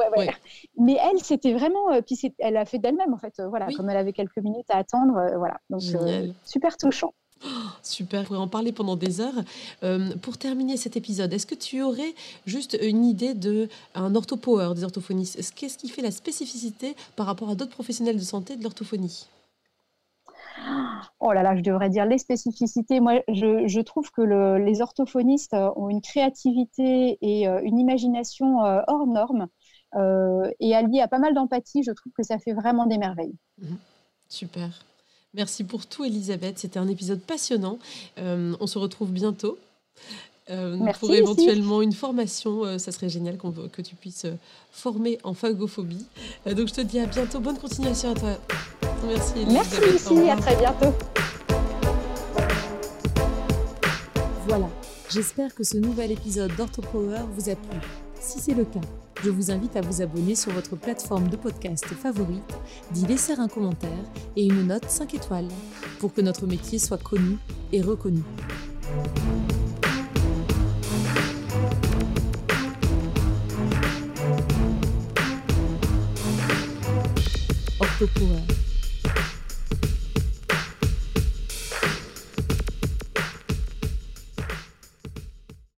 Mais elle, c'était vraiment. Euh, puis elle a fait d'elle-même, en fait. Euh, voilà, comme elle avait quelques minutes à attendre. voilà. Donc, super touchant. Oh, super, on pourrait en parler pendant des heures. pour terminer cet épisode, est-ce que tu aurais juste une idée de un orthopower des orthophonistes? Qu'est-ce qui fait la spécificité par rapport à d'autres professionnels de santé de l'orthophonie? Oh là là, je devrais dire les spécificités. Moi, je, trouve que les orthophonistes ont une créativité et euh, une imagination euh, hors norme. Euh, et alliée à pas mal d'empathie, je trouve que ça fait vraiment des merveilles. Mhm. Super. Merci pour tout, Elisabeth. C'était un épisode passionnant. on se retrouve bientôt. Pour éventuellement une formation, ça serait génial que tu puisses former en phagophobie. donc je te dis à bientôt, bonne continuation à toi. Merci. Merci Lucie, à très bientôt. Voilà, j'espère que ce nouvel épisode d'OrthoPower vous a plu. Si c'est le cas, je vous invite à vous abonner sur votre plateforme de podcast favorite, d'y laisser un commentaire et une note 5 étoiles pour que notre métier soit connu et reconnu. OrthoPower